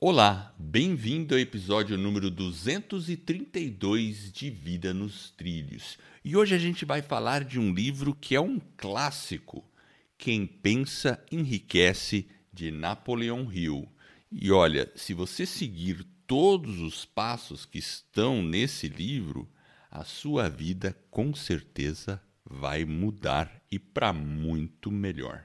Olá, bem-vindo ao episódio número 232 de Vida nos Trilhos. E hoje a gente vai falar de um livro que é um clássico, Quem Pensa Enriquece, de Napoleão Hill. E olha, se você seguir todos os passos que estão nesse livro, a sua vida com certeza vai mudar e para muito melhor.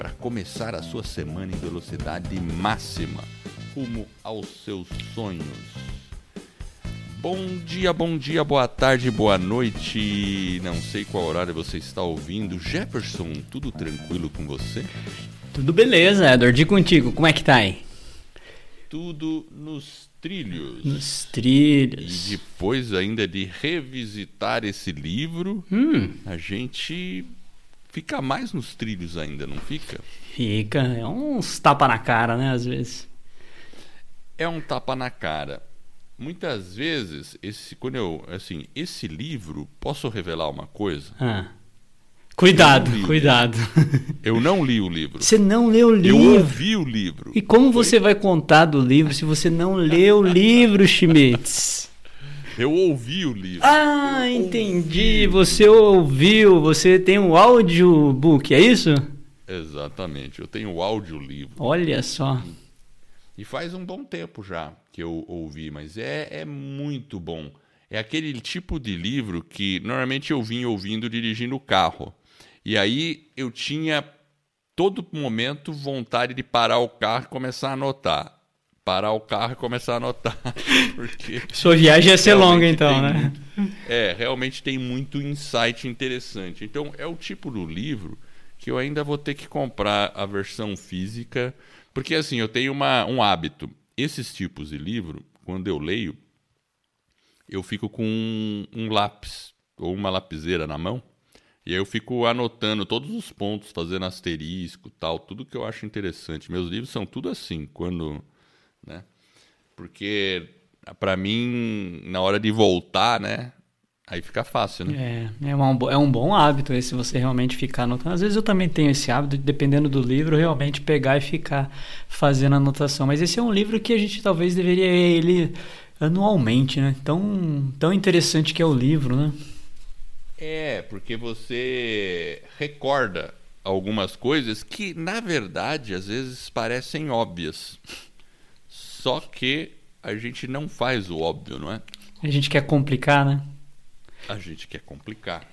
para começar a sua semana em velocidade máxima, rumo aos seus sonhos. Bom dia, bom dia, boa tarde, boa noite. Não sei qual horário você está ouvindo. Jefferson, tudo tranquilo com você? Tudo beleza, Edward. E contigo, como é que tá aí? Tudo nos trilhos. Nos trilhos. E depois ainda de revisitar esse livro, hum. a gente fica mais nos trilhos ainda, não fica? Fica. É uns tapa na cara, né, às vezes. É um tapa na cara. Muitas vezes, esse, quando eu, assim, esse livro, posso revelar uma coisa? Ah. Cuidado, eu cuidado. Eu não li o livro. Você não leu o livro? Eu ouvi o livro. E como Foi? você vai contar do livro se você não leu o livro, Schmitz? Eu ouvi o livro. Ah, eu entendi. Ouvi. Você ouviu, você tem um audiobook, é isso? Exatamente, eu tenho o audiolivro. Olha só. E faz um bom tempo já que eu ouvi, mas é, é muito bom. É aquele tipo de livro que normalmente eu vim ouvindo dirigindo o carro. E aí eu tinha todo momento vontade de parar o carro e começar a anotar parar o carro e começar a anotar. Porque Sua viagem ia ser longa, então, né? Muito, é, realmente tem muito insight interessante. Então, é o tipo do livro que eu ainda vou ter que comprar a versão física, porque assim, eu tenho uma, um hábito. Esses tipos de livro, quando eu leio, eu fico com um, um lápis ou uma lapiseira na mão. E aí eu fico anotando todos os pontos, fazendo asterisco, tal, tudo que eu acho interessante. Meus livros são tudo assim. Quando né? Porque para mim, na hora de voltar, né? Aí fica fácil, né? É, é, uma, é um bom hábito esse você realmente ficar anotando. Às vezes eu também tenho esse hábito, dependendo do livro, realmente pegar e ficar fazendo anotação. Mas esse é um livro que a gente talvez deveria ele anualmente, né? Tão, tão interessante que é o livro, né? É, porque você recorda algumas coisas que, na verdade, às vezes parecem óbvias. Só que a gente não faz o óbvio, não é? A gente quer complicar, né? A gente quer complicar.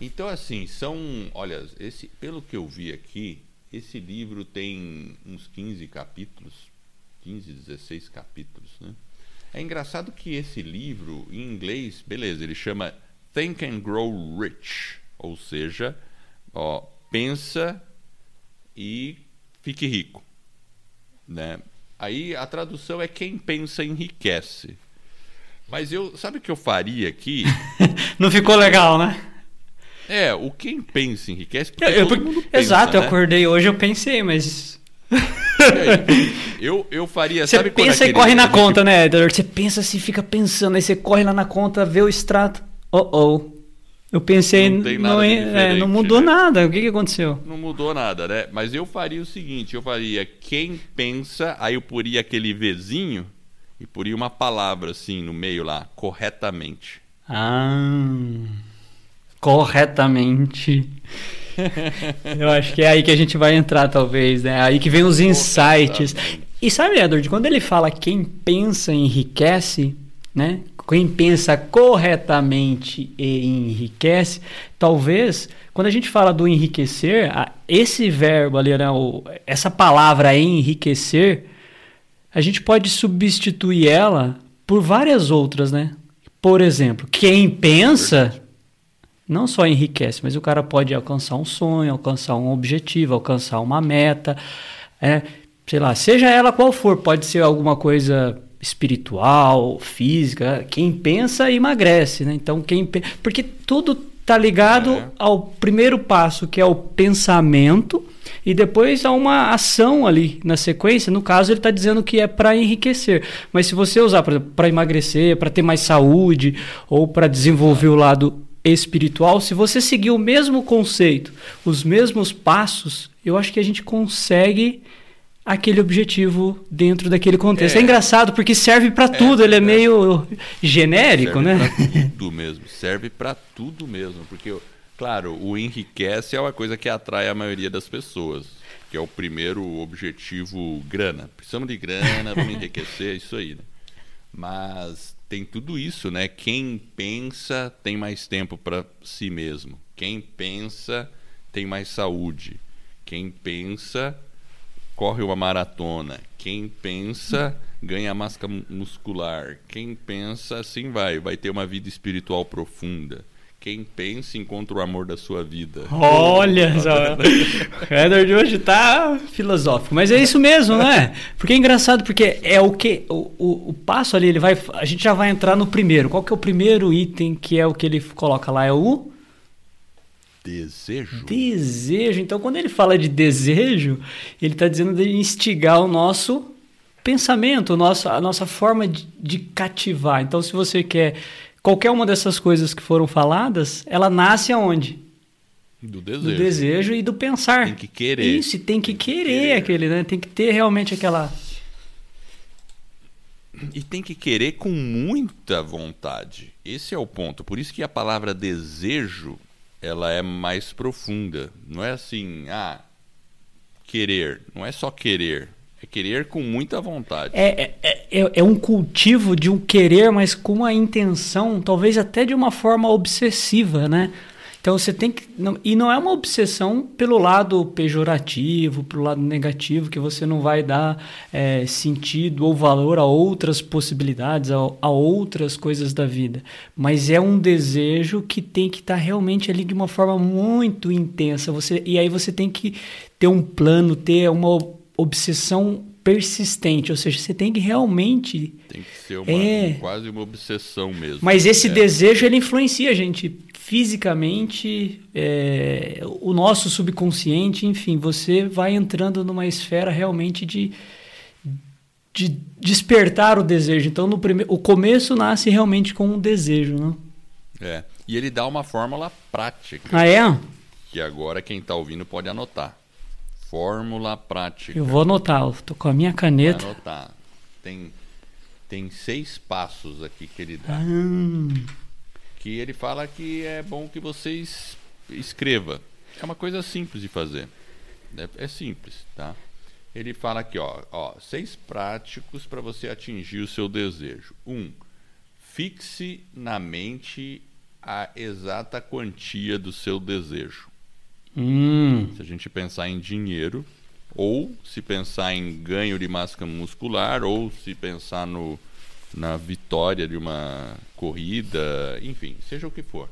Então, assim, são. Olha, esse, pelo que eu vi aqui, esse livro tem uns 15 capítulos 15, 16 capítulos, né? É engraçado que esse livro, em inglês, beleza, ele chama Think and Grow Rich, ou seja, ó, pensa e fique rico, né? Aí a tradução é quem pensa enriquece. Mas eu, sabe o que eu faria aqui? Não ficou legal, né? É, o quem pensa enriquece, eu, eu, pensa, Exato, né? eu acordei hoje, eu pensei, mas eu, eu faria. Você pensa e corre na conta, né, Edward? Você pensa assim, fica pensando, aí você corre lá na conta, vê o extrato. Oh, oh. Eu pensei, não, não, é, não mudou né? nada. O que, que aconteceu? Não mudou nada, né? Mas eu faria o seguinte: eu faria quem pensa, aí eu poria aquele Vzinho e poria uma palavra assim no meio lá, corretamente. Ah, corretamente. eu acho que é aí que a gente vai entrar, talvez, né? Aí que vem os insights. E sabe, Edward, quando ele fala quem pensa enriquece, né? quem pensa corretamente e enriquece, talvez quando a gente fala do enriquecer, esse verbo ali, né, essa palavra enriquecer, a gente pode substituir ela por várias outras, né? Por exemplo, quem pensa não só enriquece, mas o cara pode alcançar um sonho, alcançar um objetivo, alcançar uma meta. É, sei lá, seja ela qual for, pode ser alguma coisa espiritual, física. Quem pensa emagrece, né? Então quem porque tudo tá ligado é. ao primeiro passo, que é o pensamento, e depois há uma ação ali na sequência. No caso, ele está dizendo que é para enriquecer. Mas se você usar para emagrecer, para ter mais saúde ou para desenvolver o lado espiritual, se você seguir o mesmo conceito, os mesmos passos, eu acho que a gente consegue aquele objetivo dentro daquele contexto. É, é engraçado porque serve para é, tudo, ele é, é meio genérico, serve né? Pra tudo mesmo, serve para tudo mesmo, porque claro, o enriquece é uma coisa que atrai a maioria das pessoas, que é o primeiro objetivo grana. Precisamos de grana, vamos enriquecer, isso aí, né? Mas tem tudo isso, né? Quem pensa tem mais tempo para si mesmo. Quem pensa tem mais saúde. Quem pensa corre uma maratona. Quem pensa ganha massa muscular. Quem pensa assim vai, vai ter uma vida espiritual profunda. Quem pensa encontra o amor da sua vida. Olha só. o Edward de hoje tá filosófico. Mas é isso mesmo, não é? Porque é engraçado, porque é o que. O, o, o, passo ali, ele vai. A gente já vai entrar no primeiro. Qual que é o primeiro item que é o que ele coloca lá? É o. Desejo. Desejo. Então, quando ele fala de desejo, ele está dizendo de instigar o nosso pensamento, o nosso, a nossa forma de, de cativar. Então, se você quer qualquer uma dessas coisas que foram faladas, ela nasce aonde? Do desejo. Do desejo e do pensar. Tem que querer. Isso, tem que, tem que querer, querer aquele, né? Tem que ter realmente aquela. E tem que querer com muita vontade. Esse é o ponto. Por isso que a palavra desejo ela é mais profunda. Não é assim, ah, querer. Não é só querer. É querer com muita vontade. É, é, é, é, um cultivo de um querer, mas com uma intenção, talvez até de uma forma obsessiva, né? Então você tem que. Não, e não é uma obsessão pelo lado pejorativo, pelo lado negativo, que você não vai dar é, sentido ou valor a outras possibilidades, a, a, outras coisas da vida. Mas é um desejo que tem que estar tá realmente ali de uma forma muito intensa. Você, e aí você tem que ter um plano, ter uma obsessão persistente, ou seja, você tem que realmente tem que ser uma, é, quase uma obsessão mesmo. Mas esse é. desejo ele influencia a gente fisicamente, é, o nosso subconsciente, enfim, você vai entrando numa esfera realmente de, de despertar o desejo. Então, no primeiro, o começo nasce realmente com um desejo, né? É. E ele dá uma fórmula prática. Ah, é? Que agora quem está ouvindo pode anotar. Fórmula prática. Eu vou anotar, estou com a minha caneta. Vai anotar. Tem, tem seis passos aqui que ele dá. Ah que ele fala que é bom que você escreva. É uma coisa simples de fazer. É, é simples, tá? Ele fala aqui, ó, ó seis práticos para você atingir o seu desejo. Um, fixe na mente a exata quantia do seu desejo. Hum. Se a gente pensar em dinheiro, ou se pensar em ganho de massa muscular, ou se pensar no, na vitória de uma corrida, enfim, seja o que for.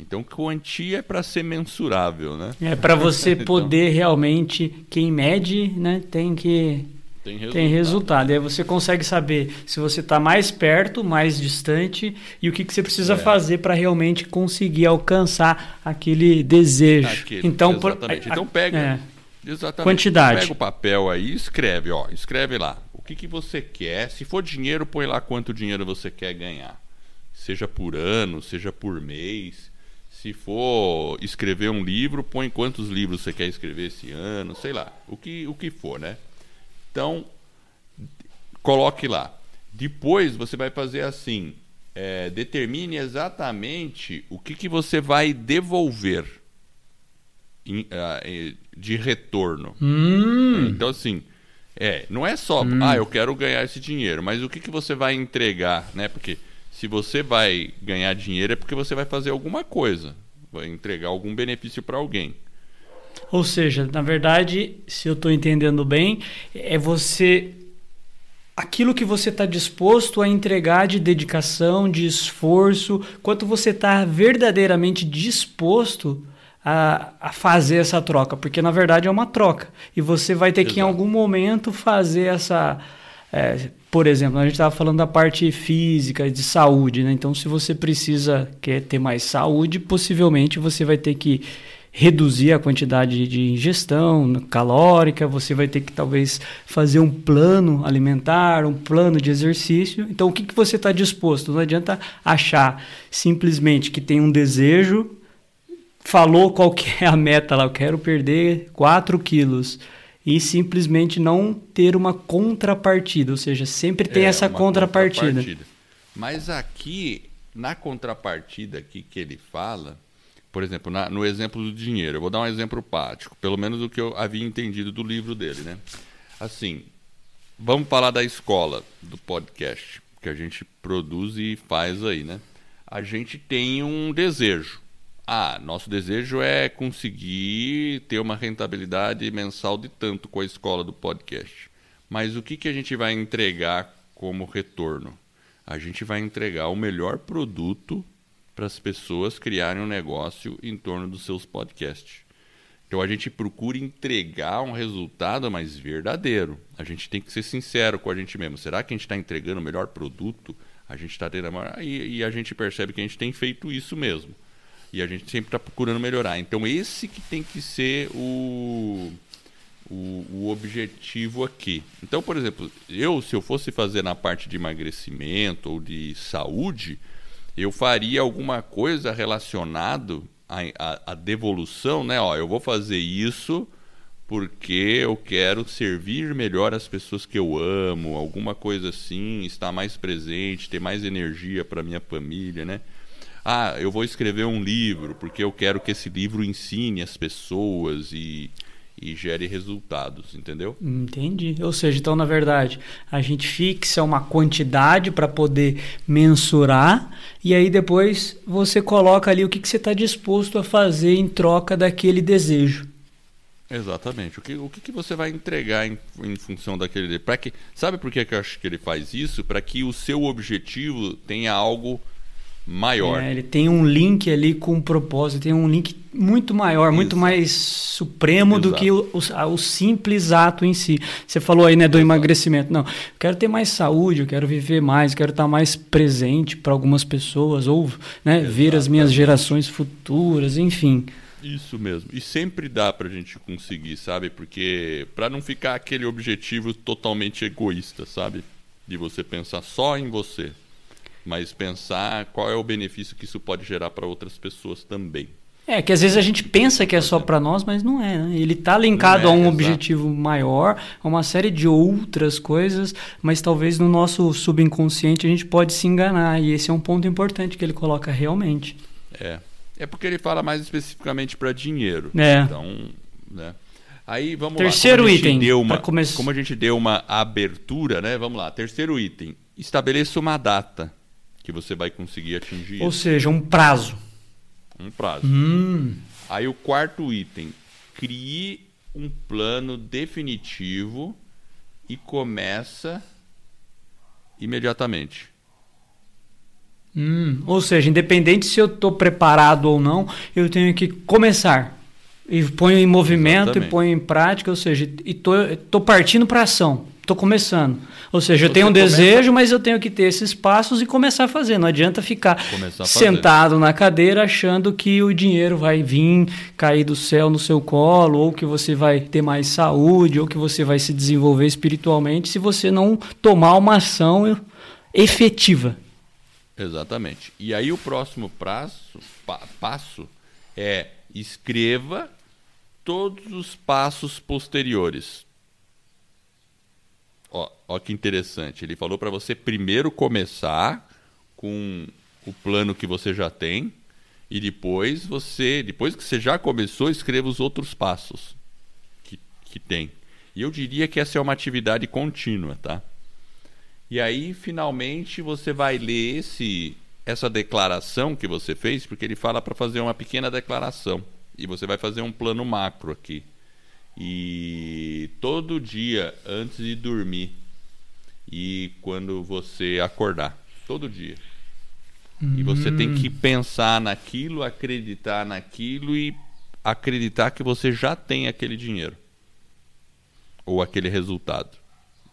Então, quantia é para ser mensurável, né? É para você então, poder realmente, quem mede, né, tem que tem resultado. Tem resultado. E aí você consegue saber se você está mais perto, mais distante e o que, que você precisa é. fazer para realmente conseguir alcançar aquele desejo. Aquele, então, exatamente. Por, a, então pega. É, exatamente. Quantidade. Pega o papel aí, escreve, ó, escreve lá que, que você quer. Se for dinheiro, põe lá quanto dinheiro você quer ganhar. Seja por ano, seja por mês. Se for escrever um livro, põe quantos livros você quer escrever esse ano, sei lá, o que, o que for, né? Então, coloque lá. Depois você vai fazer assim: é, determine exatamente o que, que você vai devolver de retorno. Hum. Então, assim, é, não é só, hum. ah, eu quero ganhar esse dinheiro, mas o que, que você vai entregar, né? Porque se você vai ganhar dinheiro é porque você vai fazer alguma coisa, vai entregar algum benefício para alguém. Ou seja, na verdade, se eu estou entendendo bem, é você aquilo que você está disposto a entregar de dedicação, de esforço, quanto você está verdadeiramente disposto a, a, fazer essa troca, porque na verdade é uma troca. E você vai ter Exato. que em algum momento fazer essa. É, por exemplo, a gente estava falando da parte física, de saúde, né? Então, se você precisa quer ter mais saúde, possivelmente você vai ter que reduzir a quantidade de ingestão calórica, você vai ter que talvez fazer um plano alimentar, um plano de exercício. Então, o que, que você está disposto? Não adianta achar simplesmente que tem um desejo, falou qual que é a meta lá, eu quero perder 4 quilos e simplesmente não ter uma contrapartida, ou seja, sempre tem é, essa contrapartida. contrapartida. Mas aqui, na contrapartida aqui que ele fala, por exemplo, na, no exemplo do dinheiro, eu vou dar um exemplo prático, pelo menos o que eu havia entendido do livro dele, né? Assim, vamos falar da escola do podcast que a gente produz e faz aí, né? A gente tem um desejo. Ah, nosso desejo é conseguir ter uma rentabilidade mensal de tanto com a escola do podcast. Mas o que, que a gente vai entregar como retorno? A gente vai entregar o melhor produto para as pessoas criarem um negócio em torno dos seus podcasts. Então a gente procura entregar um resultado mais verdadeiro. A gente tem que ser sincero com a gente mesmo. Será que a gente está entregando o melhor produto? A gente está tendo a e, e a gente percebe que a gente tem feito isso mesmo. E a gente sempre está procurando melhorar. Então esse que tem que ser o, o, o, objetivo aqui. Então, por exemplo, eu se eu fosse fazer na parte de emagrecimento ou de saúde, eu faria alguma coisa relacionado à, à, à, devolução, né? Ó, eu vou fazer isso porque eu quero servir melhor as pessoas que eu amo, alguma coisa assim, estar mais presente, ter mais energia para minha família, né? Ah, eu vou escrever um livro porque eu quero que esse livro ensine as pessoas e e gere resultados, entendeu? Entendi. Ou seja, então na verdade a gente fixa uma quantidade para poder mensurar e aí depois você coloca ali o que, que você está disposto a fazer em troca daquele desejo. Exatamente. O que, o que, que você vai entregar em, em função daquele que Sabe por que, que eu acho que ele faz isso? Para que o seu objetivo tenha algo maior. É, ele tem um link ali com um propósito, tem um link muito maior, muito mais supremo Exato. do que o, o, o, simples ato em si. Você falou aí né, do Exato. emagrecimento. Não, eu quero ter mais saúde, eu quero viver mais, eu quero estar mais presente para algumas pessoas, ou né, ver as minhas gerações futuras, enfim. Isso mesmo. E sempre dá para a gente conseguir, sabe? Porque para não ficar aquele objetivo totalmente egoísta, sabe? De você pensar só em você mas pensar qual é o benefício que isso pode gerar para outras pessoas também. É, que às vezes a gente pensa que é só para nós, mas não é. Né? Ele está linkado é, a um exato. objetivo maior, a uma série de outras coisas, mas talvez no nosso subconsciente a gente pode se enganar. E esse é um ponto importante que ele coloca realmente. É. É porque ele fala mais especificamente para dinheiro. É. Então, né? Aí vamos Terceiro lá. Terceiro item. Uma, Como a gente deu uma abertura, né? Vamos lá. Terceiro item. Estabeleça uma data que você vai conseguir atingir. Ou seja, um prazo. Um prazo. Hum. Aí o quarto item, crie um plano definitivo e começa imediatamente. Hum. Ou seja, independente se eu estou preparado ou não, eu tenho que começar. E ponho em movimento Exatamente. e ponho em prática, ou seja, estou partindo para ação. Estou começando. Ou seja, eu tenho um começa... desejo, mas eu tenho que ter esses passos e começar a fazer. Não adianta ficar sentado na cadeira achando que o dinheiro vai vir cair do céu no seu colo, ou que você vai ter mais saúde, ou que você vai se desenvolver espiritualmente, se você não tomar uma ação efetiva. Exatamente. E aí o próximo prazo, pa, passo é escreva todos os passos posteriores Ó, ó que interessante. Ele falou para você primeiro começar com o plano que você já tem e depois você, depois que você já começou, escreva os outros passos que, que tem. E eu diria que essa é uma atividade contínua, tá? E aí, finalmente, você vai ler esse, essa declaração que você fez, porque ele fala para fazer uma pequena declaração. E você vai fazer um plano macro aqui. E todo dia antes de dormir e quando você acordar, todo dia. Hum. E você tem que hum. pensar naquilo, acreditar naquilo e acreditar que você já tem aquele dinheiro ou aquele resultado.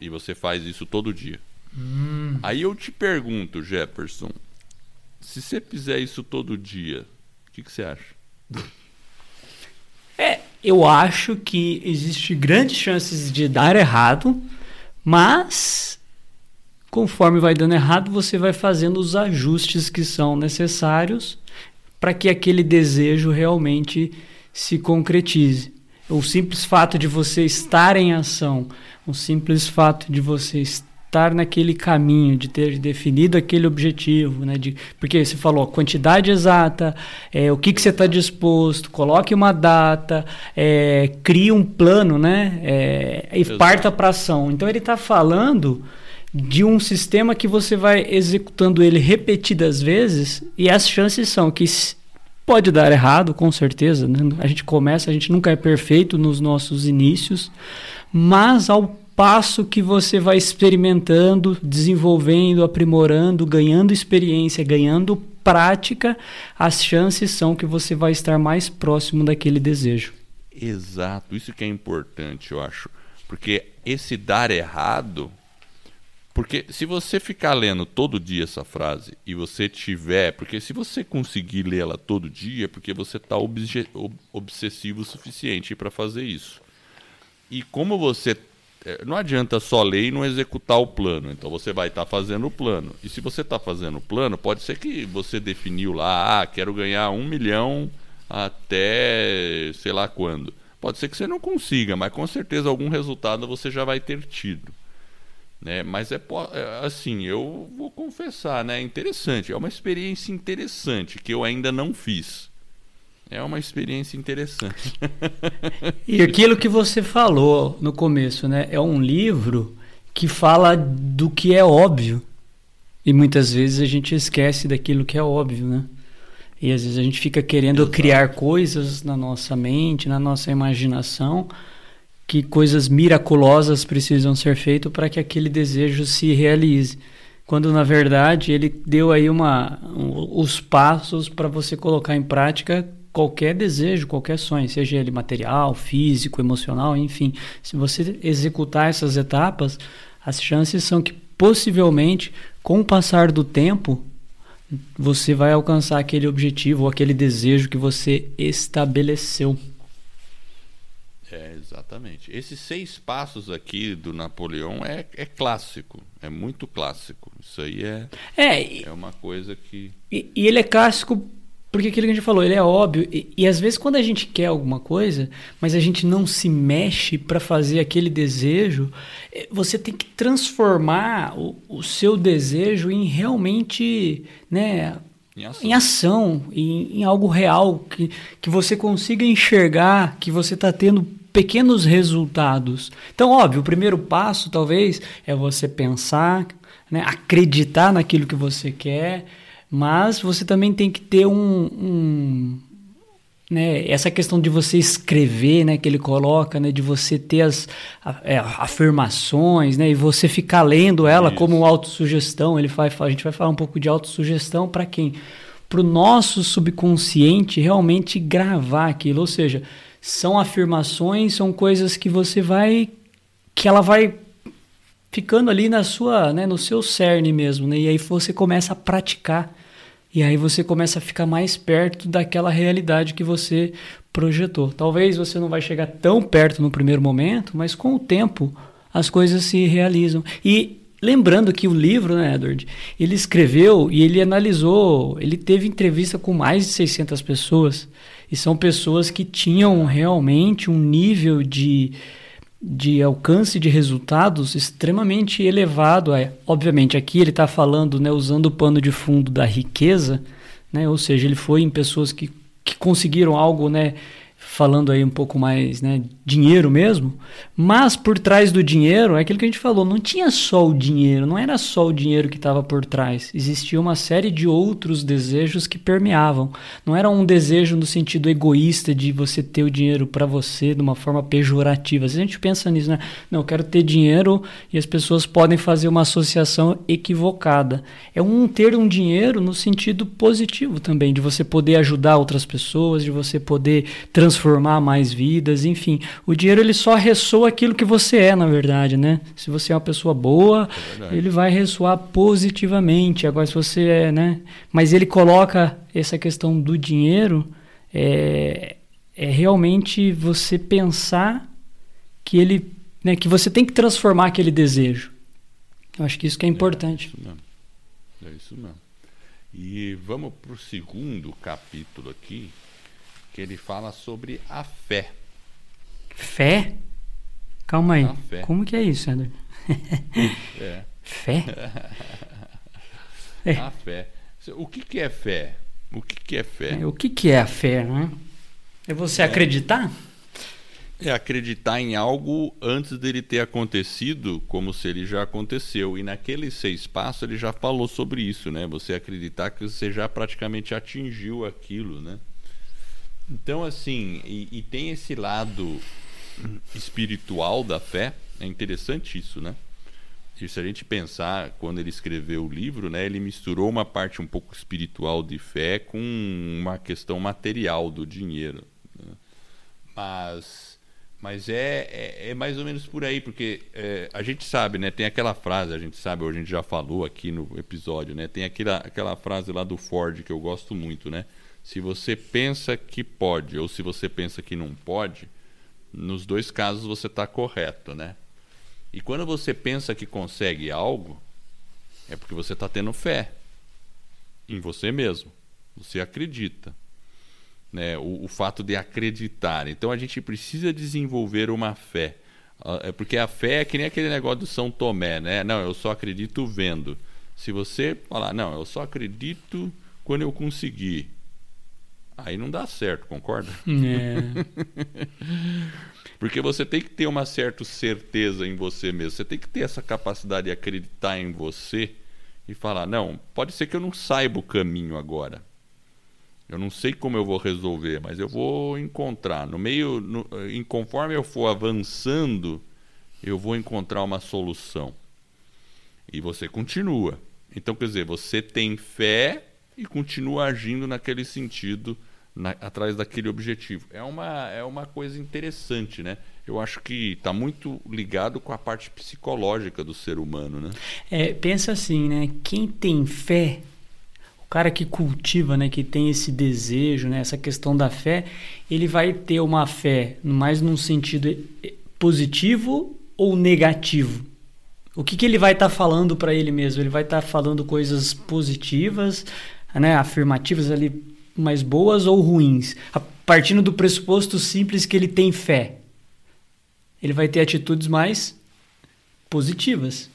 E você faz isso todo dia. Hum. Aí eu te pergunto, Jefferson, se você fizer isso todo dia, o que, que você acha? É, eu acho que existe grandes chances de dar errado, mas conforme vai dando errado, você vai fazendo os ajustes que são necessários para que aquele desejo realmente se concretize. O simples fato de você estar em ação, o simples fato de você estar naquele caminho, de ter definido aquele objetivo, né? De, porque você falou a quantidade exata, é, o que, que você está disposto, coloque uma data, é, crie um plano, né? É, e Exato. parta para ação. Então ele está falando de um sistema que você vai executando ele repetidas vezes e as chances são que Pode dar errado, com certeza. Né? A gente começa, a gente nunca é perfeito nos nossos inícios, mas ao passo que você vai experimentando, desenvolvendo, aprimorando, ganhando experiência, ganhando prática, as chances são que você vai estar mais próximo daquele desejo. Exato, isso que é importante, eu acho. Porque esse dar errado porque se você ficar lendo todo dia essa frase e você tiver. Porque se você conseguir lê-la todo dia, é porque você está obsessivo o suficiente para fazer isso. E como você. É, não adianta só ler e não executar o plano. Então você vai estar tá fazendo o plano. E se você está fazendo o plano, pode ser que você definiu lá, ah, quero ganhar um milhão até sei lá quando. Pode ser que você não consiga, mas com certeza algum resultado você já vai ter tido. Né? Mas é, é assim, eu vou confessar, né? Interessante, é uma experiência interessante que eu ainda não fiz. É uma experiência interessante. e aquilo que você falou no começo, né? É um livro que fala do que é óbvio. E muitas vezes a gente esquece daquilo que é óbvio, né? E às vezes a gente fica querendo Exato. criar coisas na nossa mente, na nossa imaginação, que coisas miraculosas precisam ser feitas para que aquele desejo se realize. Quando na verdade ele deu aí uma, um, os passos para você colocar em prática qualquer desejo, qualquer sonho, seja ele material, físico, emocional, enfim. Se você executar essas etapas, as chances são que possivelmente, com o passar do tempo, você vai alcançar aquele objetivo ou aquele desejo que você estabeleceu. É, exatamente. Esses seis passos aqui do Napoleão é, é clássico, é muito clássico. Isso aí é, é, é uma coisa que. E, e ele é clássico porque aquilo que a gente falou, ele é óbvio. E, e, às vezes, quando a gente quer alguma coisa, mas a gente não se mexe para fazer aquele desejo, é, você tem que transformar o, o seu desejo em realmente. Né, em ação, em, ação em, em, algo real, que, que você consiga enxergar que você está tendo pequenos resultados. Então, óbvio, o primeiro passo talvez é você pensar, né, acreditar naquilo que você quer, mas você também tem que ter um, um né, essa questão de você escrever, né, que ele coloca, né, de você ter as é, afirmações, né, e você ficar lendo ela Isso. como autossugestão. Ele vai, a gente vai falar um pouco de autossugestão para quem, para o nosso subconsciente realmente gravar aquilo, ou seja, são afirmações, são coisas que você vai que ela vai ficando ali na sua, né, no seu cerne mesmo, né? E aí você começa a praticar. E aí você começa a ficar mais perto daquela realidade que você projetou. Talvez você não vai chegar tão perto no primeiro momento, mas com o tempo as coisas se realizam. E lembrando que o livro, né, Edward, ele escreveu e ele analisou, ele teve entrevista com mais de 600 pessoas. E são pessoas que tinham realmente um nível de, de alcance de resultados extremamente elevado. É, obviamente, aqui ele está falando, né, usando o pano de fundo da riqueza, né, ou seja, ele foi em pessoas que, que conseguiram algo né, falando aí um pouco mais, né, dinheiro mesmo, mas por trás do dinheiro, é aquilo que a gente falou, não tinha só o dinheiro, não era só o dinheiro que estava por trás, existia uma série de outros desejos que permeavam. Não era um desejo no sentido egoísta de você ter o dinheiro para você de uma forma pejorativa. Se a gente pensa nisso, né? Não, eu quero ter dinheiro e as pessoas podem fazer uma associação equivocada. É um ter um dinheiro no sentido positivo também, de você poder ajudar outras pessoas, de você poder transformar transformar mais vidas, enfim. O dinheiro ele só ressoa aquilo que você é, na verdade, né? Se você é uma pessoa boa, é ele vai ressoar positivamente. Agora, se você é, né? Mas ele coloca essa questão do dinheiro é, é realmente você pensar que ele, né, que você tem que transformar aquele desejo. Eu acho que isso que é importante. É isso mesmo. É isso mesmo. E vamos para o segundo capítulo aqui, que ele fala sobre a fé. Fé? Calma aí. Como que é isso, André? É. Fé? é. A fé. O que, que é fé? O que, que é fé? É, o que, que é a fé, né? É você é. acreditar? É acreditar em algo antes dele ter acontecido, como se ele já aconteceu. E naqueles seis passos ele já falou sobre isso, né? Você acreditar que você já praticamente atingiu aquilo, né? Então, assim, e, e tem esse lado espiritual da fé, é interessante isso, né? E se a gente pensar, quando ele escreveu o livro, né, ele misturou uma parte um pouco espiritual de fé com uma questão material do dinheiro. Né? Mas, mas é, é, é, mais ou menos por aí, porque é, a gente sabe, né, tem aquela frase, a gente sabe, a gente já falou aqui no episódio, né, tem aquela, aquela frase lá do Ford que eu gosto muito, né? Se você pensa que pode ou se você pensa que não pode, nos dois casos você está correto, né? E quando você pensa que consegue algo, é porque você está tendo fé em você mesmo. Você acredita. Né? O, o, fato de acreditar. Então a gente precisa desenvolver uma fé. Ah, é porque a fé é que nem aquele negócio do São Tomé, né? Não, eu só acredito vendo. Se você falar, não, eu só acredito quando eu conseguir. Aí não dá certo, concorda? É. Porque você tem que ter uma certa certeza em você mesmo. Você tem que ter essa capacidade de acreditar em você e falar: não, pode ser que eu não saiba o caminho agora. Eu não sei como eu vou resolver, mas eu vou encontrar. No meio, no, em, conforme eu for avançando, eu vou encontrar uma solução. E você continua. Então, quer dizer, você tem fé e continua agindo naquele sentido, na, atrás daquele objetivo. É uma, é uma coisa interessante, né? Eu acho que está muito ligado com a parte psicológica do ser humano, né? É, pensa assim, né? Quem tem fé, o cara que cultiva, né, que tem esse desejo, né, essa questão da fé, ele vai ter uma fé mais num sentido positivo ou negativo. O que, que ele vai estar tá falando para ele mesmo? Ele vai estar tá falando coisas positivas, né, afirmativas ali mais boas ou ruins, partindo do pressuposto simples que ele tem fé. Ele vai ter atitudes mais positivas.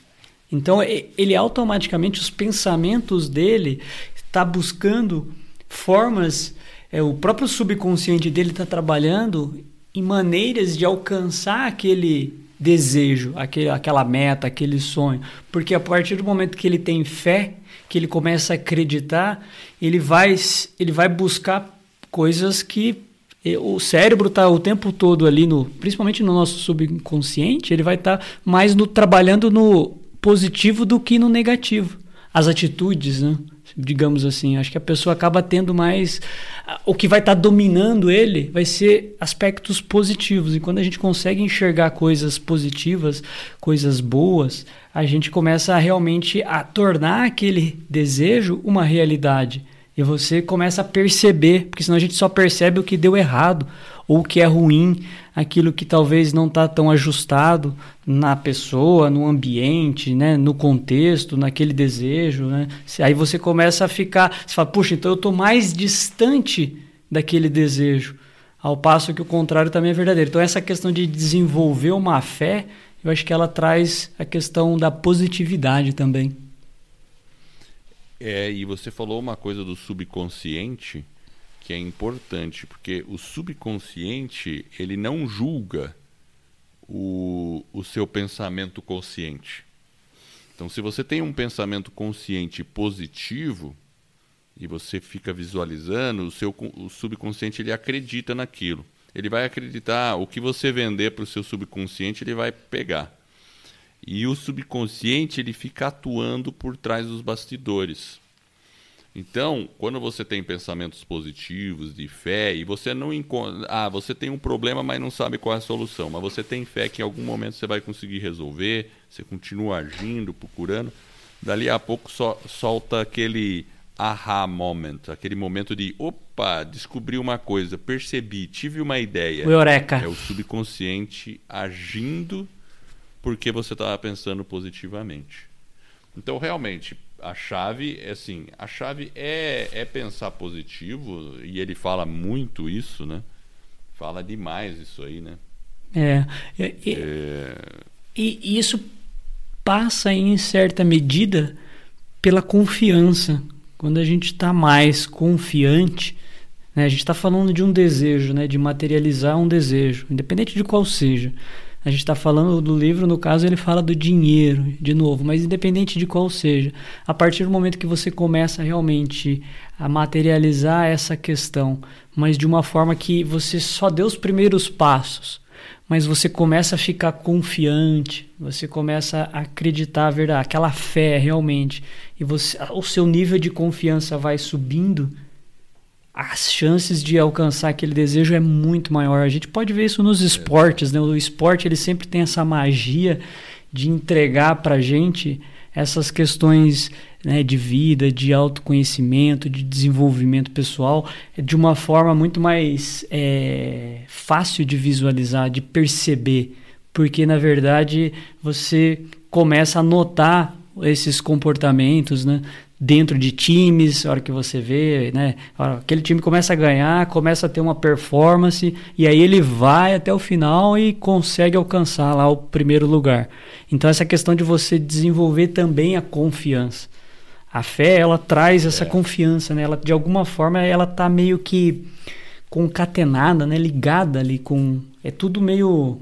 Então, ele automaticamente, os pensamentos dele está buscando formas, é, o próprio subconsciente dele está trabalhando em maneiras de alcançar aquele desejo, aquele, aquela meta, aquele sonho. Porque a partir do momento que ele tem fé, que ele começa a acreditar, ele vai, ele vai buscar coisas que o cérebro está o tempo todo ali, no, principalmente no nosso subconsciente, ele vai estar tá mais no, trabalhando no positivo do que no negativo. As atitudes, né? Digamos assim. Acho que a pessoa acaba tendo mais. O que vai estar tá dominando ele vai ser aspectos positivos. E quando a gente consegue enxergar coisas positivas, coisas boas, a gente começa a realmente a tornar aquele desejo uma realidade. E você começa a perceber, porque senão a gente só percebe o que deu errado ou o que é ruim, aquilo que talvez não está tão ajustado na pessoa, no ambiente, né, no contexto, naquele desejo. Né? Aí você começa a ficar, você fala, puxa, então eu estou mais distante daquele desejo. Ao passo que o contrário também é verdadeiro. Então, essa questão de desenvolver uma fé eu acho que ela traz a questão da positividade também. É, e você falou uma coisa do subconsciente que é importante, porque o subconsciente ele não julga o, o seu pensamento consciente. Então, se você tem um pensamento consciente positivo e você fica visualizando, o seu o subconsciente ele acredita naquilo ele vai acreditar, o que você vender para o seu subconsciente, ele vai pegar. E o subconsciente ele fica atuando por trás dos bastidores. Então, quando você tem pensamentos positivos, de fé, e você não encontra. Ah, você tem um problema, mas não sabe qual é a solução. Mas você tem fé que em algum momento você vai conseguir resolver, você continua agindo, procurando. Dali a pouco só, solta aquele aha moment, aquele momento de opa, descobri uma coisa, percebi, tive uma ideia. O eureka. É o subconsciente agindo porque você estava pensando positivamente. Então, realmente, a chave é assim, a chave é, é pensar positivo e ele fala muito isso, né? Fala demais isso aí, né? É. E, é... e isso passa em certa medida pela confiança. Quando a gente está mais confiante, né? a gente está falando de um desejo, né? de materializar um desejo, independente de qual seja. A gente está falando do livro, no caso, ele fala do dinheiro, de novo, mas independente de qual seja, a partir do momento que você começa realmente a materializar essa questão, mas de uma forma que você só deu os primeiros passos, mas você começa a ficar confiante, você começa a acreditar verdade, aquela fé realmente, e você, o seu nível de confiança vai subindo as chances de alcançar aquele desejo é muito maior. A gente pode ver isso nos esportes, né? O esporte ele sempre tem essa magia de entregar para gente essas questões né, de vida, de autoconhecimento, de desenvolvimento pessoal, de uma forma muito mais é, fácil de visualizar, de perceber, porque na verdade você começa a notar esses comportamentos, né? Dentro de times, a hora que você vê, né? Aquele time começa a ganhar, começa a ter uma performance e aí ele vai até o final e consegue alcançar lá o primeiro lugar. Então essa questão de você desenvolver também a confiança. A fé, ela traz essa é. confiança, né? Ela de alguma forma ela tá meio que concatenada, né, ligada ali com é tudo meio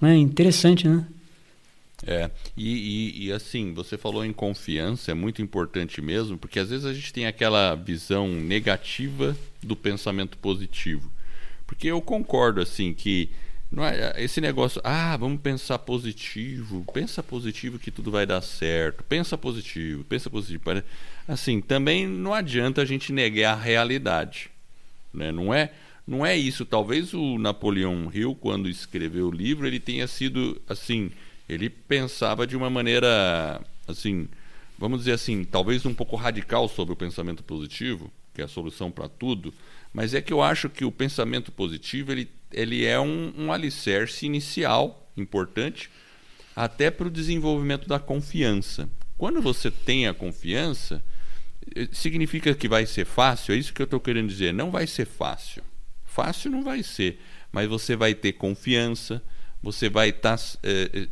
né, interessante, né? É, e, e, e, assim, você falou em confiança, é muito importante mesmo, porque às vezes a gente tem aquela visão negativa do pensamento positivo. Porque eu concordo, assim, que não é, esse negócio, ah, vamos pensar positivo, pensa positivo que tudo vai dar certo, pensa positivo, pensa positivo. Assim, também não adianta a gente negar a realidade. Né? Não é não é isso. Talvez o Napoleão Hill, quando escreveu o livro, ele tenha sido, assim ele pensava de uma maneira, assim, vamos dizer assim, talvez um pouco radical sobre o pensamento positivo, que é a solução para tudo, mas é que eu acho que o pensamento positivo ele, ele é um, um alicerce inicial importante até para o desenvolvimento da confiança. Quando você tem a confiança, eh, significa que vai ser fácil? É isso que eu estou querendo dizer. Não vai ser fácil. Fácil não vai ser, mas você vai ter confiança, você vai estar tá, é,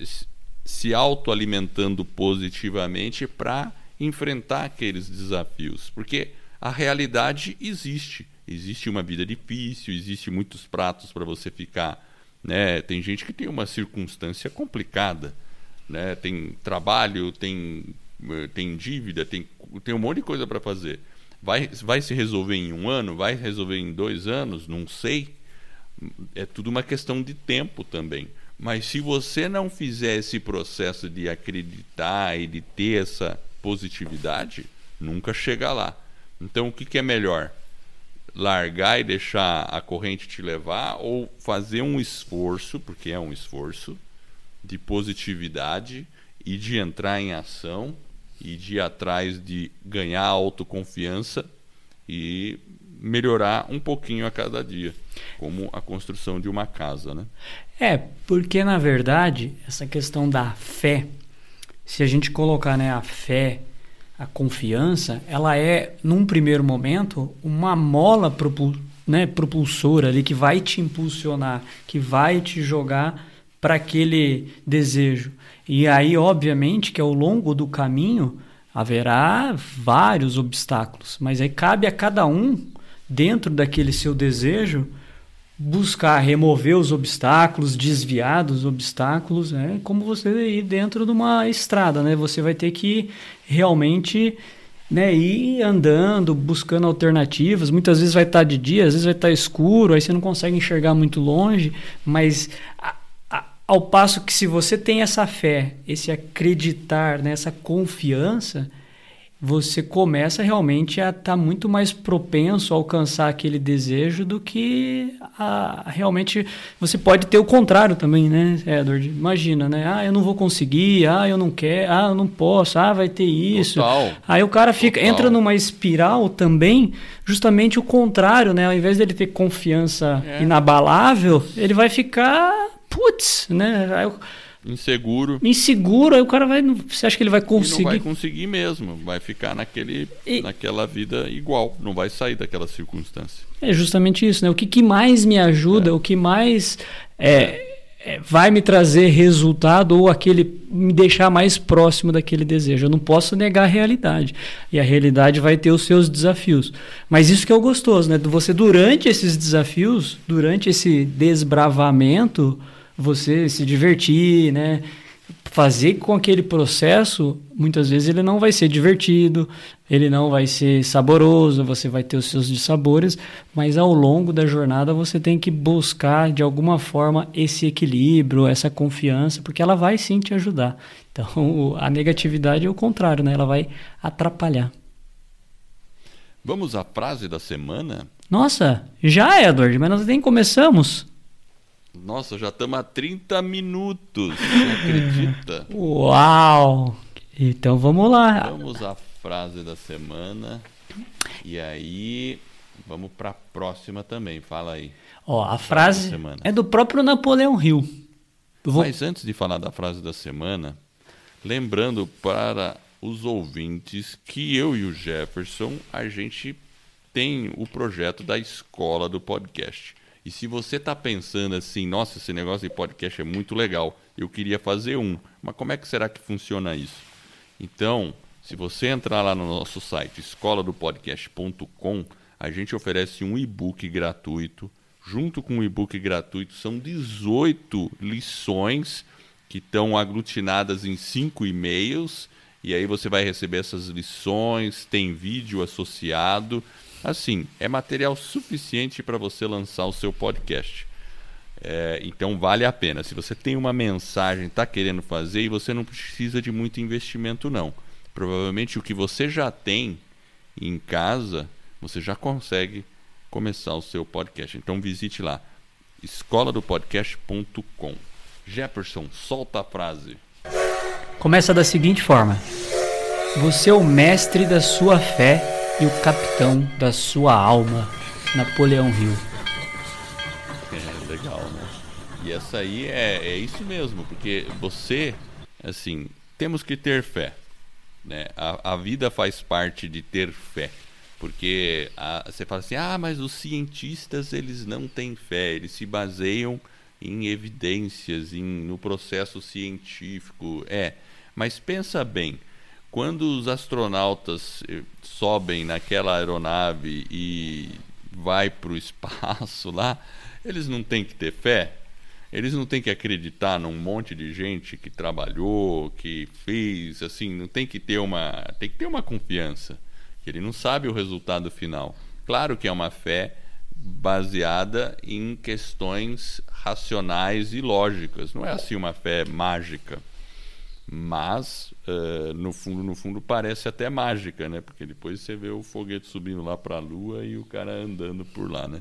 se autoalimentando positivamente para enfrentar aqueles desafios. Porque a realidade existe. Existe uma vida difícil, existe muitos pratos para você ficar. Né? Tem gente que tem uma circunstância complicada. Né? Tem trabalho, tem, tem dívida, tem, tem um monte de coisa para fazer. Vai, vai se resolver em um ano? Vai resolver em dois anos? Não sei. É tudo uma questão de tempo também. Mas se você não fizer esse processo de acreditar e de ter essa positividade, nunca chega lá. Então o que, que é melhor? Largar e deixar a corrente te levar ou fazer um esforço, porque é um esforço, de positividade e de entrar em ação e de ir atrás de ganhar autoconfiança e melhorar um pouquinho a cada dia, como a construção de uma casa, né? É, porque na verdade, essa questão da fé, se a gente colocar né, a fé, a confiança, ela é, num primeiro momento, uma mola propul né, propulsora ali que vai te impulsionar, que vai te jogar para aquele desejo. E aí, obviamente, que ao longo do caminho haverá vários obstáculos, mas aí cabe a cada um, dentro daquele seu desejo, buscar remover os obstáculos, desviar dos obstáculos, é como você ir dentro de uma estrada, né? Você vai ter que realmente né, ir andando, buscando alternativas. Muitas vezes vai estar de dia, às vezes vai estar escuro, aí você não consegue enxergar muito longe, mas a, a, ao passo que se você tem essa fé, esse acreditar, né, essa confiança, você começa realmente a estar tá muito mais propenso a alcançar aquele desejo do que a, realmente você pode ter o contrário também, né, Edward? Imagina, né? Ah, eu não vou conseguir, ah, eu não quero, ah, eu não posso, ah, vai ter isso. Total. Aí o cara fica, Total. entra numa espiral também, justamente o contrário, né? Ao invés dele ter confiança é. inabalável, ele vai ficar, putz, né? Aí, inseguro. Inseguro, aí o cara vai. Você acha que ele vai conseguir? E não vai conseguir mesmo. Vai ficar naquele, e... naquela vida igual. Não vai sair daquela circunstância. É justamente isso, né? O que, que mais me ajuda, é. o que mais é, é, vai me trazer resultado ou aquele me deixar mais próximo daquele desejo. Eu não posso negar a realidade. E a realidade vai ter os seus desafios. Mas isso que é o gostoso, né? Você, durante esses desafios, durante esse desbravamento você se divertir, né? Fazer com aquele processo, muitas vezes ele não vai ser divertido, ele não vai ser saboroso, você vai ter os seus dissabores, mas ao longo da jornada você tem que buscar de alguma forma esse equilíbrio, essa confiança, porque ela vai sim te ajudar. Então, a negatividade é o contrário, né? Ela vai atrapalhar. Vamos à frase da semana? Nossa, já, Edward, mas nós nem começamos. Nossa, já estamos a 30 minutos. Você acredita? Uau! Então vamos lá. Vamos à frase da semana. E aí, vamos para a próxima também. Fala aí. Ó, a frase, frase é do próprio Napoleão Hill. Vou... Mas antes de falar da frase da semana, lembrando para os ouvintes que eu e o Jefferson, a gente tem o projeto da escola do podcast. E se você está pensando assim, nossa, esse negócio de podcast é muito legal, eu queria fazer um, mas como é que será que funciona isso? Então, se você entrar lá no nosso site escoladopodcast.com, a gente oferece um e-book gratuito. Junto com o e-book gratuito, são 18 lições que estão aglutinadas em cinco e-mails. E aí você vai receber essas lições, tem vídeo associado. Assim, é material suficiente para você lançar o seu podcast. É, então vale a pena. Se você tem uma mensagem, está querendo fazer, e você não precisa de muito investimento, não. Provavelmente o que você já tem em casa, você já consegue começar o seu podcast. Então visite lá, escoladopodcast.com. Jefferson, solta a frase. Começa da seguinte forma: Você é o mestre da sua fé e o capitão da sua alma, Napoleão Hill. É, legal, né? E essa aí é, é isso mesmo, porque você, assim, temos que ter fé. Né? A, a vida faz parte de ter fé. Porque a, você fala assim, ah, mas os cientistas eles não têm fé, eles se baseiam em evidências, em, no processo científico. É, mas pensa bem, quando os astronautas eh, sobem naquela aeronave e vai para o espaço lá, eles não têm que ter fé? Eles não têm que acreditar num monte de gente que trabalhou, que fez, assim, não tem que ter uma, tem que ter uma confiança, que ele não sabe o resultado final. Claro que é uma fé baseada em questões racionais e lógicas, não é assim uma fé mágica mas uh, no fundo no fundo parece até mágica né? Porque depois você vê o foguete subindo lá para a lua e o cara andando por lá né?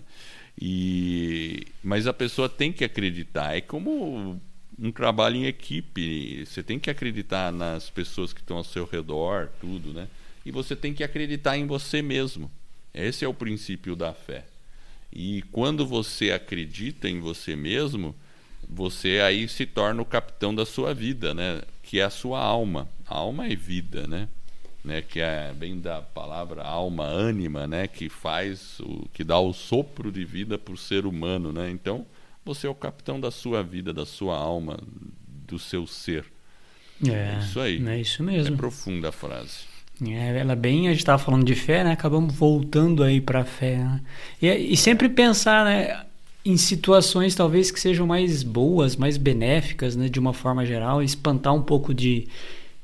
E mas a pessoa tem que acreditar. É como um trabalho em equipe. Você tem que acreditar nas pessoas que estão ao seu redor tudo né? E você tem que acreditar em você mesmo. Esse é o princípio da fé. E quando você acredita em você mesmo você aí se torna o capitão da sua vida, né? Que é a sua alma. A alma é vida, né? né? Que é bem da palavra alma, ânima, né? Que faz o que dá o sopro de vida para o ser humano, né? Então você é o capitão da sua vida, da sua alma, do seu ser. É, é isso aí. É isso mesmo. É profunda a frase. É, ela bem, a gente estava falando de fé, né? Acabamos voltando aí para a fé. Né? E, e sempre pensar, né? Em situações talvez que sejam mais boas, mais benéficas, né, de uma forma geral, espantar um pouco de,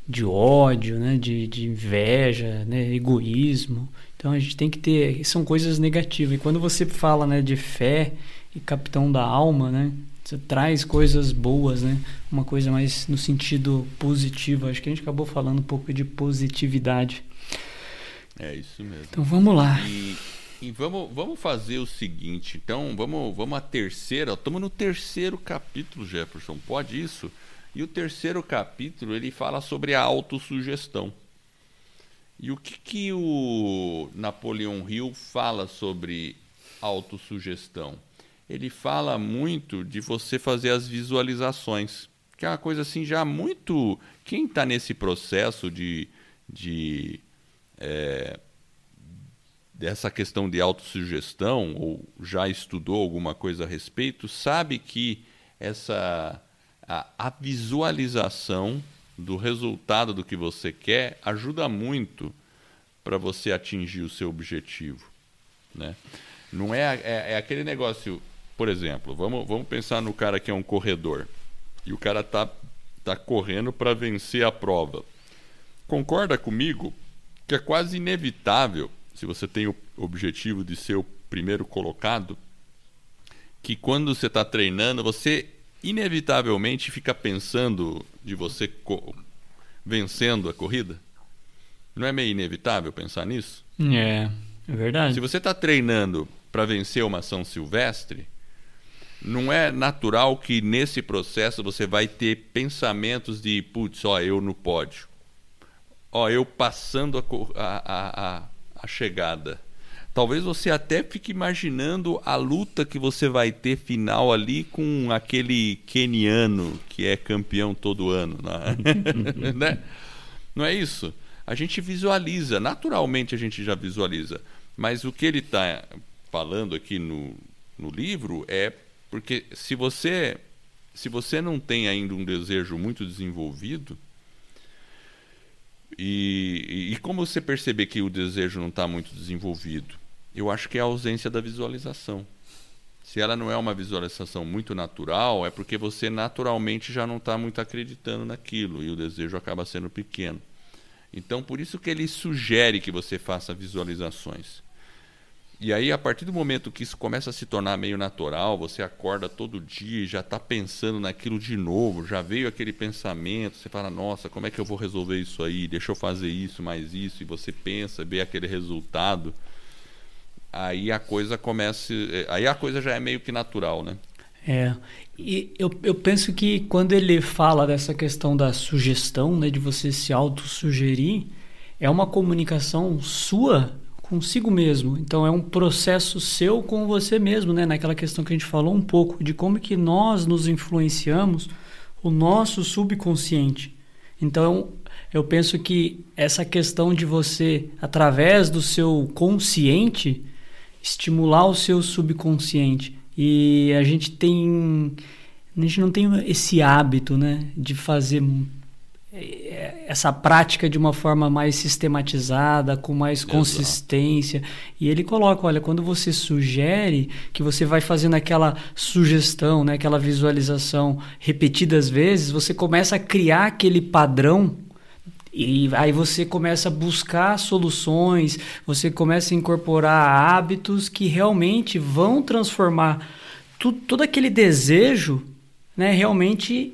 de ódio, né, de, de inveja, né, egoísmo. Então a gente tem que ter, são coisas negativas. E quando você fala, né, de fé e capitão da alma, né, você traz coisas boas, né, uma coisa mais no sentido positivo. Acho que a gente acabou falando um pouco de positividade. É isso mesmo. Então vamos lá. E, e vamos, vamos fazer o seguinte, então vamos, vamos à terceira. Estamos no terceiro capítulo, Jefferson. Pode isso? E o terceiro capítulo ele fala sobre a autossugestão. E o que, que o Napoleão Hill fala sobre autossugestão? Ele fala muito de você fazer as visualizações, que é uma coisa assim já muito. Quem está nesse processo de, de é, dessa questão de autossugestão ou já estudou alguma coisa a respeito, sabe que essa a, a visualização do resultado do que você quer ajuda muito para você atingir o seu objetivo, né? Não é, é, é, aquele negócio, por exemplo, vamos, vamos pensar no cara que é um corredor e o cara tá tá correndo para vencer a prova. Concorda comigo que é quase inevitável, se você tem o objetivo de ser o primeiro colocado, que quando você está treinando, você inevitavelmente fica pensando de você vencendo a corrida? Não é meio inevitável pensar nisso? É, é verdade. Se você está treinando para vencer uma ação silvestre, não é natural que nesse processo você vai ter pensamentos de, putz, ó, eu no pódio. Ó, eu passando a, a, a, a chegada. Talvez você até fique imaginando a luta que você vai ter final ali com aquele keniano que é campeão todo ano. Né? né? Não é isso? A gente visualiza, naturalmente a gente já visualiza. Mas o que ele está falando aqui no, no livro é porque se você se você não tem ainda um desejo muito desenvolvido, e, e, como você perceber que o desejo não está muito desenvolvido? Eu acho que é a ausência da visualização. Se ela não é uma visualização muito natural, é porque você naturalmente já não está muito acreditando naquilo e o desejo acaba sendo pequeno. Então, por isso que ele sugere que você faça visualizações. E aí, a partir do momento que isso começa a se tornar meio natural, você acorda todo dia e já está pensando naquilo de novo, já veio aquele pensamento, você fala, nossa, como é que eu vou resolver isso aí? Deixa eu fazer isso, mais isso, e você pensa, vê aquele resultado. Aí a coisa começa. Eh, aí a coisa já é meio que natural, né? É. E eu, eu penso que quando ele fala dessa questão da sugestão, né, de você se autossugerir, é uma comunicação sua consigo mesmo. Então é um processo seu com você mesmo, né? Naquela questão que a gente falou um pouco de como que nós nos influenciamos o nosso subconsciente. Então eu penso que essa questão de você através do seu consciente estimular o seu subconsciente e a gente tem a gente não tem esse hábito, né, de fazer essa prática de uma forma mais sistematizada, com mais Exato. consistência. E ele coloca, olha, quando você sugere que você vai fazendo aquela sugestão, né, aquela visualização repetidas vezes, você começa a criar aquele padrão e aí você começa a buscar soluções, você começa a incorporar hábitos que realmente vão transformar tudo, todo aquele desejo né, realmente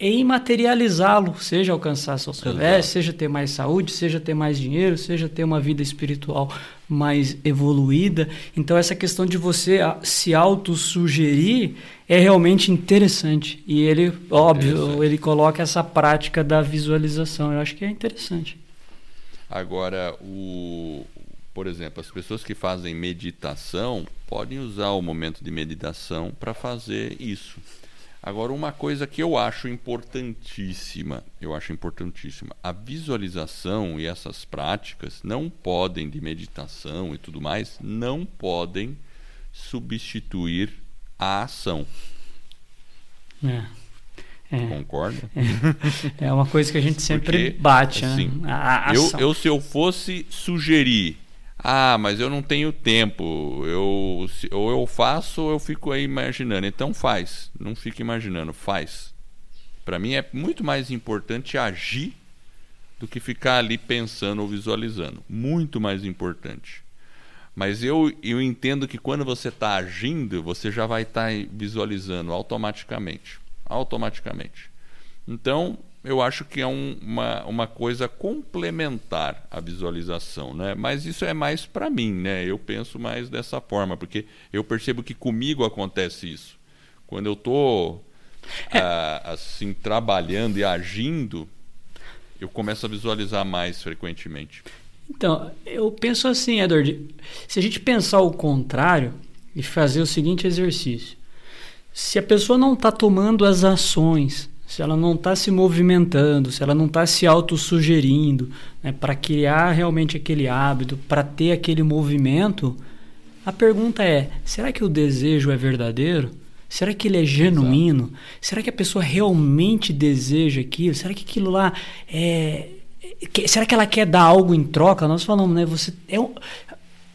em materializá-lo, seja alcançar seu progresso, seja ter mais saúde, seja ter mais dinheiro, seja ter uma vida espiritual mais evoluída. Então essa questão de você se auto-sugerir é realmente interessante. E ele, óbvio, ele coloca essa prática da visualização. Eu acho que é interessante. Agora, o, por exemplo, as pessoas que fazem meditação podem usar o momento de meditação para fazer isso. Agora, uma coisa que eu acho importantíssima, eu acho importantíssima, a visualização e essas práticas não podem, de meditação e tudo mais, não podem substituir a ação. É. É. Concorda? É. é. uma coisa que a gente sempre Porque, bate. Né? Assim, né? a, a eu, eu, se eu fosse sugerir ah, mas eu não tenho tempo. Eu, ou eu faço ou eu fico aí imaginando. Então faz. Não fica imaginando, faz. Para mim é muito mais importante agir do que ficar ali pensando ou visualizando. Muito mais importante. Mas eu, eu entendo que quando você está agindo, você já vai estar tá visualizando automaticamente. Automaticamente. Então, eu acho que é um, uma, uma coisa complementar à visualização, né? Mas isso é mais para mim, né? Eu penso mais dessa forma, porque eu percebo que comigo acontece isso. Quando eu estou é. ah, assim trabalhando e agindo, eu começo a visualizar mais frequentemente. Então, eu penso assim, Edward, se a gente pensar o contrário e fazer o seguinte exercício. Se a pessoa não está tomando as ações se ela não está se movimentando, se ela não está se autossugerindo né, para criar realmente aquele hábito, para ter aquele movimento, a pergunta é: será que o desejo é verdadeiro? Será que ele é genuíno? Exato. Será que a pessoa realmente deseja aquilo? Será que aquilo lá é. Será que ela quer dar algo em troca? Nós falamos, né? Você é um,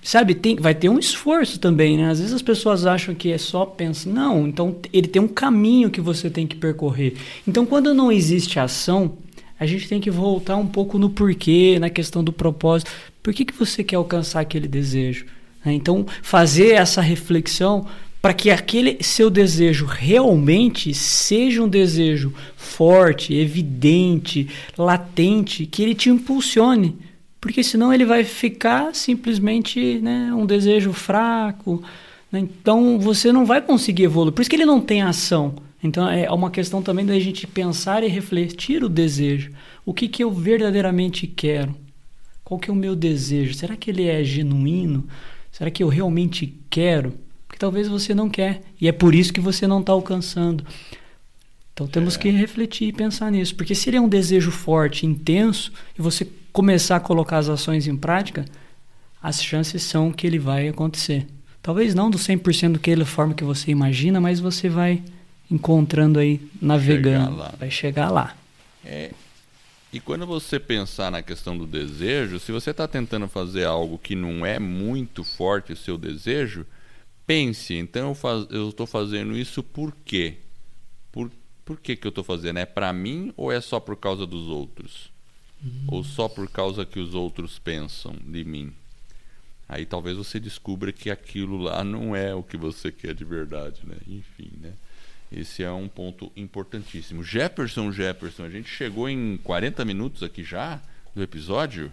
sabe, tem, vai ter um esforço também, né? Às vezes as pessoas acham que é só pensar, não, então ele tem um caminho que você tem que percorrer. Então quando não existe ação, a gente tem que voltar um pouco no porquê, na questão do propósito. Por que, que você quer alcançar aquele desejo? Né? Então fazer essa reflexão para que aquele seu desejo realmente seja um desejo forte, evidente, latente, que ele te impulsione porque senão ele vai ficar simplesmente né, um desejo fraco. Né? Então você não vai conseguir evoluir. Por isso que ele não tem ação. Então é uma questão também da gente pensar e refletir o desejo. O que, que eu verdadeiramente quero? Qual que é o meu desejo? Será que ele é genuíno? Será que eu realmente quero? Porque talvez você não quer. E é por isso que você não está alcançando. Então temos é. que refletir e pensar nisso. Porque se ele é um desejo forte, intenso, e você começar a colocar as ações em prática, as chances são que ele vai acontecer. Talvez não do 100% daquela forma que você imagina, mas você vai encontrando aí, navegando, chegar vai chegar lá. É, e quando você pensar na questão do desejo, se você está tentando fazer algo que não é muito forte o seu desejo, pense, então eu estou fazendo isso por quê? Por, por que, que eu estou fazendo? É para mim ou é só por causa dos outros? Ou só por causa que os outros pensam de mim. Aí talvez você descubra que aquilo lá não é o que você quer de verdade, né? Enfim, né? Esse é um ponto importantíssimo. Jefferson, Jefferson, a gente chegou em 40 minutos aqui já do episódio.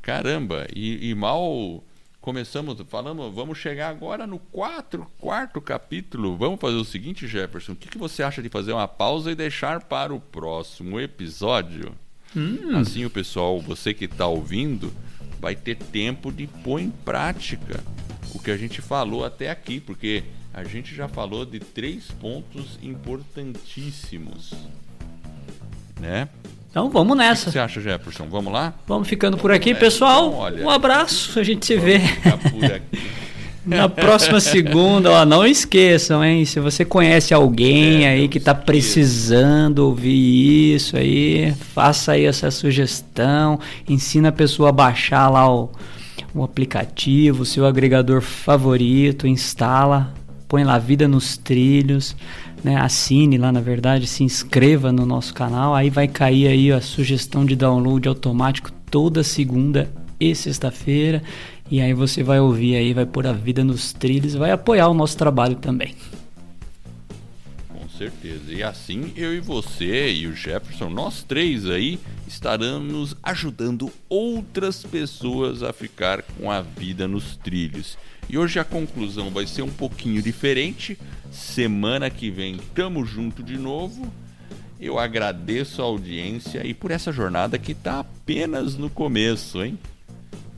Caramba, e, e mal começamos, falamos, vamos chegar agora no quatro, quarto capítulo. Vamos fazer o seguinte, Jefferson, o que, que você acha de fazer uma pausa e deixar para o próximo episódio? Hum. Assim o pessoal, você que está ouvindo, vai ter tempo de pôr em prática o que a gente falou até aqui, porque a gente já falou de três pontos importantíssimos, né? Então vamos nessa. O que você acha, Jefferson? Vamos lá? Vamos ficando por aqui, pessoal. Então, olha, um abraço, a gente se vê. Na próxima segunda, ó, não esqueçam, hein? Se você conhece alguém é, aí que está precisando ouvir isso aí, faça aí essa sugestão, ensina a pessoa a baixar lá o, o aplicativo, o seu agregador favorito, instala, põe lá Vida nos Trilhos, né? Assine lá, na verdade, se inscreva no nosso canal, aí vai cair aí a sugestão de download automático toda segunda e sexta-feira. E aí você vai ouvir aí, vai pôr a vida nos trilhos, vai apoiar o nosso trabalho também. Com certeza. E assim eu e você e o Jefferson, nós três aí, estaremos ajudando outras pessoas a ficar com a vida nos trilhos. E hoje a conclusão vai ser um pouquinho diferente. Semana que vem tamo junto de novo. Eu agradeço a audiência e por essa jornada que está apenas no começo, hein?